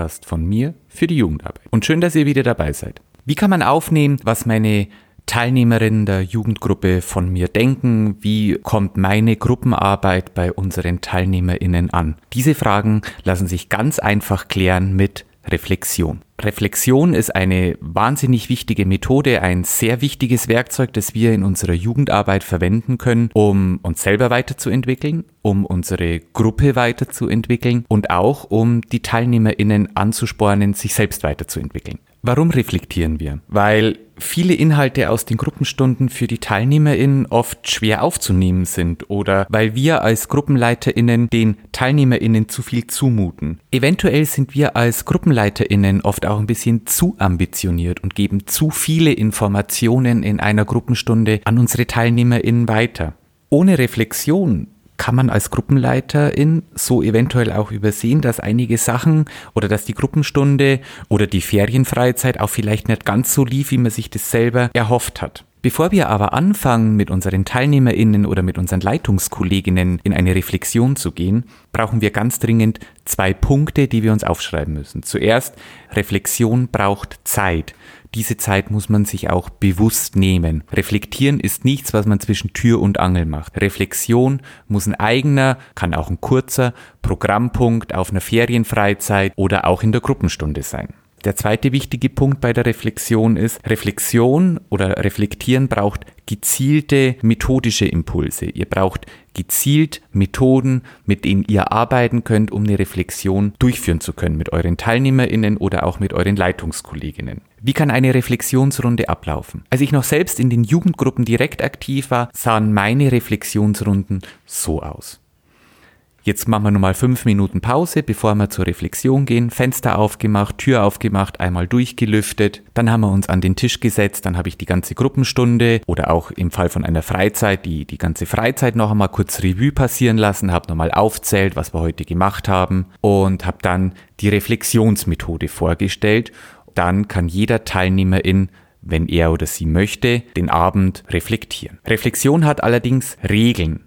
Podcast von mir für die Jugendarbeit. Und schön, dass ihr wieder dabei seid. Wie kann man aufnehmen, was meine Teilnehmerinnen der Jugendgruppe von mir denken? Wie kommt meine Gruppenarbeit bei unseren Teilnehmerinnen an? Diese Fragen lassen sich ganz einfach klären mit Reflexion. Reflexion ist eine wahnsinnig wichtige Methode, ein sehr wichtiges Werkzeug, das wir in unserer Jugendarbeit verwenden können, um uns selber weiterzuentwickeln, um unsere Gruppe weiterzuentwickeln und auch um die Teilnehmerinnen anzuspornen, sich selbst weiterzuentwickeln. Warum reflektieren wir? Weil viele Inhalte aus den Gruppenstunden für die TeilnehmerInnen oft schwer aufzunehmen sind oder weil wir als GruppenleiterInnen den TeilnehmerInnen zu viel zumuten. Eventuell sind wir als GruppenleiterInnen oft auch ein bisschen zu ambitioniert und geben zu viele Informationen in einer Gruppenstunde an unsere TeilnehmerInnen weiter. Ohne Reflexion kann man als Gruppenleiterin so eventuell auch übersehen, dass einige Sachen oder dass die Gruppenstunde oder die Ferienfreizeit auch vielleicht nicht ganz so lief, wie man sich das selber erhofft hat. Bevor wir aber anfangen, mit unseren TeilnehmerInnen oder mit unseren Leitungskolleginnen in eine Reflexion zu gehen, brauchen wir ganz dringend zwei Punkte, die wir uns aufschreiben müssen. Zuerst, Reflexion braucht Zeit. Diese Zeit muss man sich auch bewusst nehmen. Reflektieren ist nichts, was man zwischen Tür und Angel macht. Reflexion muss ein eigener, kann auch ein kurzer Programmpunkt auf einer Ferienfreizeit oder auch in der Gruppenstunde sein. Der zweite wichtige Punkt bei der Reflexion ist, Reflexion oder Reflektieren braucht gezielte methodische Impulse. Ihr braucht gezielt Methoden, mit denen ihr arbeiten könnt, um eine Reflexion durchführen zu können mit euren Teilnehmerinnen oder auch mit euren Leitungskolleginnen. Wie kann eine Reflexionsrunde ablaufen? Als ich noch selbst in den Jugendgruppen direkt aktiv war, sahen meine Reflexionsrunden so aus. Jetzt machen wir nochmal fünf Minuten Pause, bevor wir zur Reflexion gehen. Fenster aufgemacht, Tür aufgemacht, einmal durchgelüftet. Dann haben wir uns an den Tisch gesetzt. Dann habe ich die ganze Gruppenstunde oder auch im Fall von einer Freizeit die, die ganze Freizeit noch einmal kurz Revue passieren lassen, habe nochmal aufzählt, was wir heute gemacht haben und habe dann die Reflexionsmethode vorgestellt. Dann kann jeder Teilnehmerin wenn er oder sie möchte, den Abend reflektieren. Reflexion hat allerdings Regeln.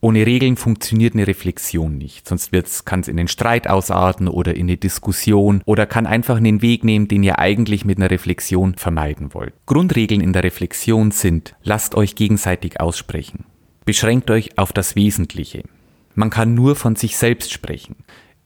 Ohne Regeln funktioniert eine Reflexion nicht. Sonst kann es in den Streit ausarten oder in eine Diskussion oder kann einfach einen Weg nehmen, den ihr eigentlich mit einer Reflexion vermeiden wollt. Grundregeln in der Reflexion sind, lasst euch gegenseitig aussprechen. Beschränkt euch auf das Wesentliche. Man kann nur von sich selbst sprechen.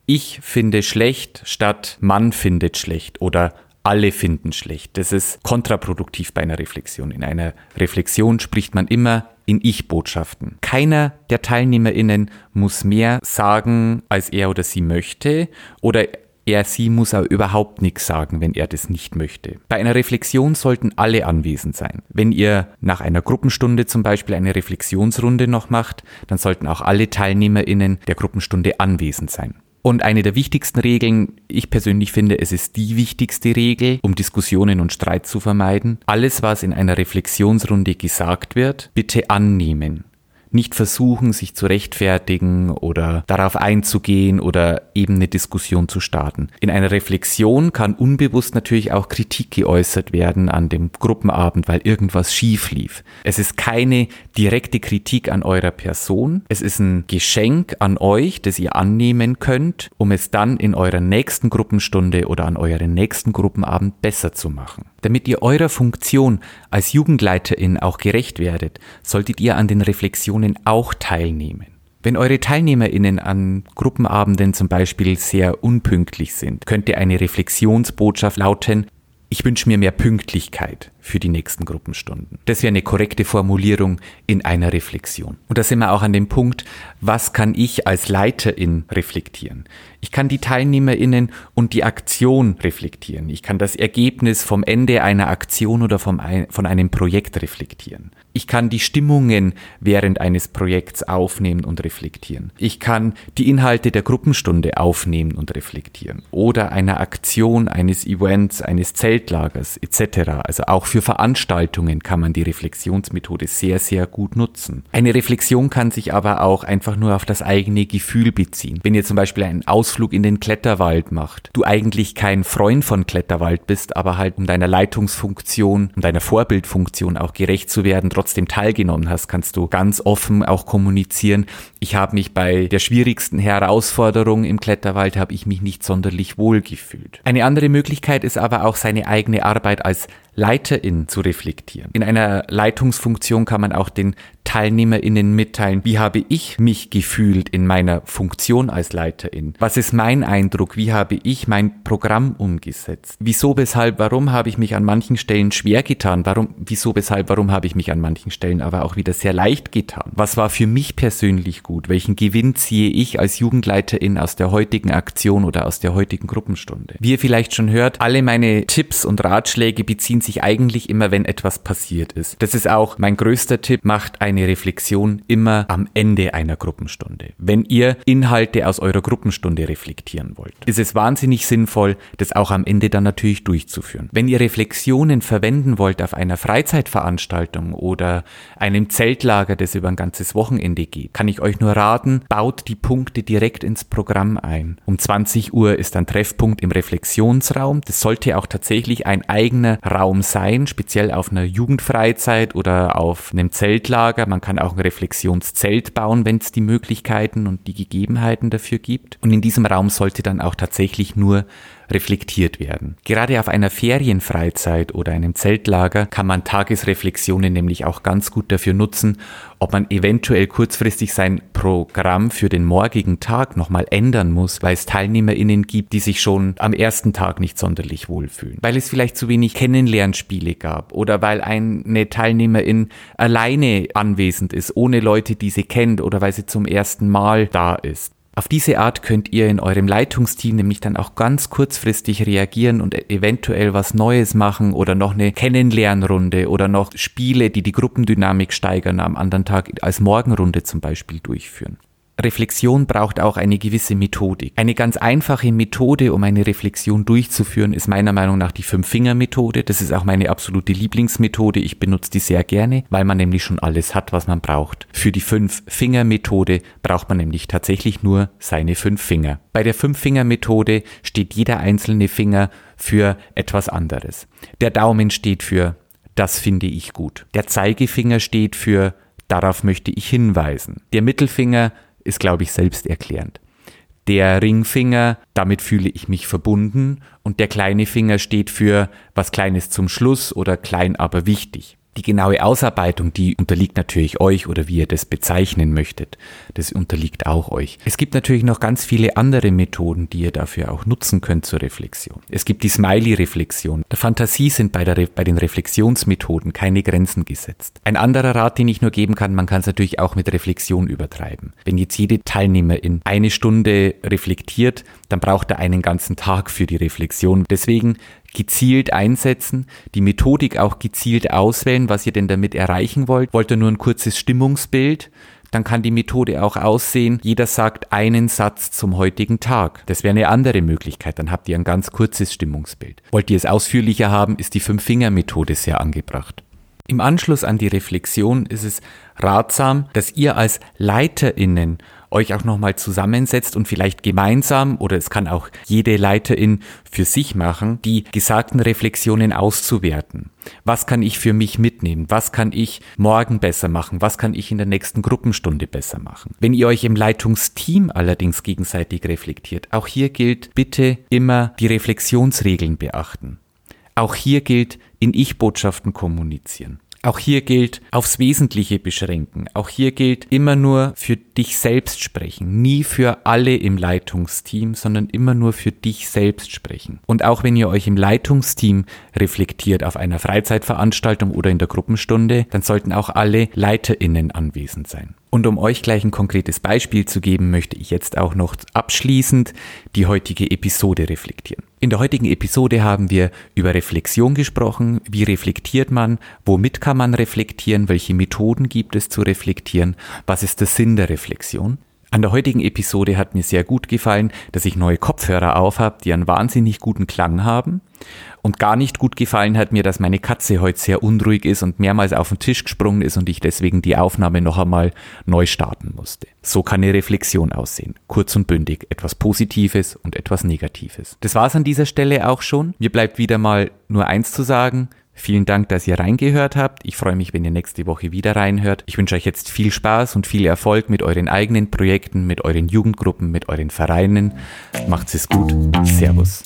Ich finde schlecht statt Mann findet schlecht oder alle finden schlecht. Das ist kontraproduktiv bei einer Reflexion. In einer Reflexion spricht man immer in Ich-Botschaften. Keiner der TeilnehmerInnen muss mehr sagen, als er oder sie möchte oder er, sie muss auch überhaupt nichts sagen, wenn er das nicht möchte. Bei einer Reflexion sollten alle anwesend sein. Wenn ihr nach einer Gruppenstunde zum Beispiel eine Reflexionsrunde noch macht, dann sollten auch alle TeilnehmerInnen der Gruppenstunde anwesend sein. Und eine der wichtigsten Regeln, ich persönlich finde, es ist die wichtigste Regel, um Diskussionen und Streit zu vermeiden. Alles, was in einer Reflexionsrunde gesagt wird, bitte annehmen nicht versuchen, sich zu rechtfertigen oder darauf einzugehen oder eben eine Diskussion zu starten. In einer Reflexion kann unbewusst natürlich auch Kritik geäußert werden an dem Gruppenabend, weil irgendwas schief lief. Es ist keine direkte Kritik an eurer Person. Es ist ein Geschenk an euch, das ihr annehmen könnt, um es dann in eurer nächsten Gruppenstunde oder an euren nächsten Gruppenabend besser zu machen. Damit ihr eurer Funktion als Jugendleiterin auch gerecht werdet, solltet ihr an den Reflexionen auch teilnehmen. Wenn eure TeilnehmerInnen an Gruppenabenden zum Beispiel sehr unpünktlich sind, könnte eine Reflexionsbotschaft lauten, ich wünsche mir mehr Pünktlichkeit für die nächsten Gruppenstunden. Das wäre eine korrekte Formulierung in einer Reflexion. Und da sind wir auch an dem Punkt, was kann ich als Leiterin reflektieren? Ich kann die TeilnehmerInnen und die Aktion reflektieren. Ich kann das Ergebnis vom Ende einer Aktion oder vom, von einem Projekt reflektieren. Ich kann die Stimmungen während eines Projekts aufnehmen und reflektieren. Ich kann die Inhalte der Gruppenstunde aufnehmen und reflektieren. Oder einer Aktion, eines Events, eines Zelt Zeltlagers etc. Also auch für Veranstaltungen kann man die Reflexionsmethode sehr, sehr gut nutzen. Eine Reflexion kann sich aber auch einfach nur auf das eigene Gefühl beziehen. Wenn ihr zum Beispiel einen Ausflug in den Kletterwald macht, du eigentlich kein Freund von Kletterwald bist, aber halt um deiner Leitungsfunktion, um deiner Vorbildfunktion auch gerecht zu werden, trotzdem teilgenommen hast, kannst du ganz offen auch kommunizieren. Ich habe mich bei der schwierigsten Herausforderung im Kletterwald, habe ich mich nicht sonderlich wohl gefühlt. Eine andere Möglichkeit ist aber auch seine eigene Arbeit als Leiterin zu reflektieren. In einer Leitungsfunktion kann man auch den TeilnehmerInnen mitteilen, wie habe ich mich gefühlt in meiner Funktion als Leiterin? Was ist mein Eindruck? Wie habe ich mein Programm umgesetzt? Wieso, weshalb, warum habe ich mich an manchen Stellen schwer getan? Warum, wieso, weshalb, warum habe ich mich an manchen Stellen aber auch wieder sehr leicht getan? Was war für mich persönlich gut? Welchen Gewinn ziehe ich als Jugendleiterin aus der heutigen Aktion oder aus der heutigen Gruppenstunde? Wie ihr vielleicht schon hört, alle meine Tipps und Ratschläge beziehen sich eigentlich immer, wenn etwas passiert ist. Das ist auch mein größter Tipp, macht ein eine Reflexion immer am Ende einer Gruppenstunde. Wenn ihr Inhalte aus eurer Gruppenstunde reflektieren wollt, ist es wahnsinnig sinnvoll, das auch am Ende dann natürlich durchzuführen. Wenn ihr Reflexionen verwenden wollt auf einer Freizeitveranstaltung oder einem Zeltlager, das über ein ganzes Wochenende geht, kann ich euch nur raten, baut die Punkte direkt ins Programm ein. Um 20 Uhr ist ein Treffpunkt im Reflexionsraum. Das sollte auch tatsächlich ein eigener Raum sein, speziell auf einer Jugendfreizeit oder auf einem Zeltlager man kann auch ein Reflexionszelt bauen, wenn es die Möglichkeiten und die Gegebenheiten dafür gibt. Und in diesem Raum sollte dann auch tatsächlich nur reflektiert werden. Gerade auf einer Ferienfreizeit oder einem Zeltlager kann man Tagesreflexionen nämlich auch ganz gut dafür nutzen, ob man eventuell kurzfristig sein Programm für den morgigen Tag nochmal ändern muss, weil es TeilnehmerInnen gibt, die sich schon am ersten Tag nicht sonderlich wohlfühlen. Weil es vielleicht zu wenig Kennenlernspiele gab oder weil eine Teilnehmerin alleine anwesend ist, ohne Leute, die sie kennt oder weil sie zum ersten Mal da ist. Auf diese Art könnt ihr in eurem Leitungsteam nämlich dann auch ganz kurzfristig reagieren und eventuell was Neues machen oder noch eine Kennenlernrunde oder noch Spiele, die die Gruppendynamik steigern, am anderen Tag als Morgenrunde zum Beispiel durchführen. Reflexion braucht auch eine gewisse Methodik. Eine ganz einfache Methode, um eine Reflexion durchzuführen, ist meiner Meinung nach die Fünf-Finger-Methode. Das ist auch meine absolute Lieblingsmethode. Ich benutze die sehr gerne, weil man nämlich schon alles hat, was man braucht. Für die Fünf-Finger-Methode braucht man nämlich tatsächlich nur seine fünf Finger. Bei der Fünf-Finger-Methode steht jeder einzelne Finger für etwas anderes. Der Daumen steht für das finde ich gut. Der Zeigefinger steht für darauf möchte ich hinweisen. Der Mittelfinger ist, glaube ich, selbsterklärend. Der Ringfinger, damit fühle ich mich verbunden und der kleine Finger steht für was Kleines zum Schluss oder klein aber wichtig. Die genaue Ausarbeitung, die unterliegt natürlich euch oder wie ihr das bezeichnen möchtet. Das unterliegt auch euch. Es gibt natürlich noch ganz viele andere Methoden, die ihr dafür auch nutzen könnt zur Reflexion. Es gibt die Smiley-Reflexion. Der Fantasie sind bei, der, bei den Reflexionsmethoden keine Grenzen gesetzt. Ein anderer Rat, den ich nur geben kann, man kann es natürlich auch mit Reflexion übertreiben. Wenn jetzt jede Teilnehmerin eine Stunde reflektiert, dann braucht er einen ganzen Tag für die Reflexion. Deswegen gezielt einsetzen, die Methodik auch gezielt auswählen, was ihr denn damit erreichen wollt. Wollt ihr nur ein kurzes Stimmungsbild? Dann kann die Methode auch aussehen, jeder sagt einen Satz zum heutigen Tag. Das wäre eine andere Möglichkeit, dann habt ihr ein ganz kurzes Stimmungsbild. Wollt ihr es ausführlicher haben, ist die Fünf-Finger-Methode sehr angebracht. Im Anschluss an die Reflexion ist es ratsam, dass ihr als LeiterInnen euch auch nochmal zusammensetzt und vielleicht gemeinsam oder es kann auch jede Leiterin für sich machen, die gesagten Reflexionen auszuwerten. Was kann ich für mich mitnehmen? Was kann ich morgen besser machen? Was kann ich in der nächsten Gruppenstunde besser machen? Wenn ihr euch im Leitungsteam allerdings gegenseitig reflektiert, auch hier gilt bitte immer die Reflexionsregeln beachten. Auch hier gilt in Ich-Botschaften kommunizieren. Auch hier gilt aufs Wesentliche beschränken. Auch hier gilt immer nur für dich selbst sprechen. Nie für alle im Leitungsteam, sondern immer nur für dich selbst sprechen. Und auch wenn ihr euch im Leitungsteam reflektiert auf einer Freizeitveranstaltung oder in der Gruppenstunde, dann sollten auch alle LeiterInnen anwesend sein. Und um euch gleich ein konkretes Beispiel zu geben, möchte ich jetzt auch noch abschließend die heutige Episode reflektieren. In der heutigen Episode haben wir über Reflexion gesprochen. Wie reflektiert man? Womit kann man reflektieren? Welche Methoden gibt es zu reflektieren? Was ist der Sinn der Reflexion? An der heutigen Episode hat mir sehr gut gefallen, dass ich neue Kopfhörer auf habe, die einen wahnsinnig guten Klang haben. Und gar nicht gut gefallen hat mir, dass meine Katze heute sehr unruhig ist und mehrmals auf den Tisch gesprungen ist und ich deswegen die Aufnahme noch einmal neu starten musste. So kann eine Reflexion aussehen. Kurz und bündig. Etwas Positives und etwas Negatives. Das war's an dieser Stelle auch schon. Mir bleibt wieder mal nur eins zu sagen. Vielen Dank, dass ihr reingehört habt. Ich freue mich, wenn ihr nächste Woche wieder reinhört. Ich wünsche euch jetzt viel Spaß und viel Erfolg mit euren eigenen Projekten, mit euren Jugendgruppen, mit euren Vereinen. Macht's es gut. Servus.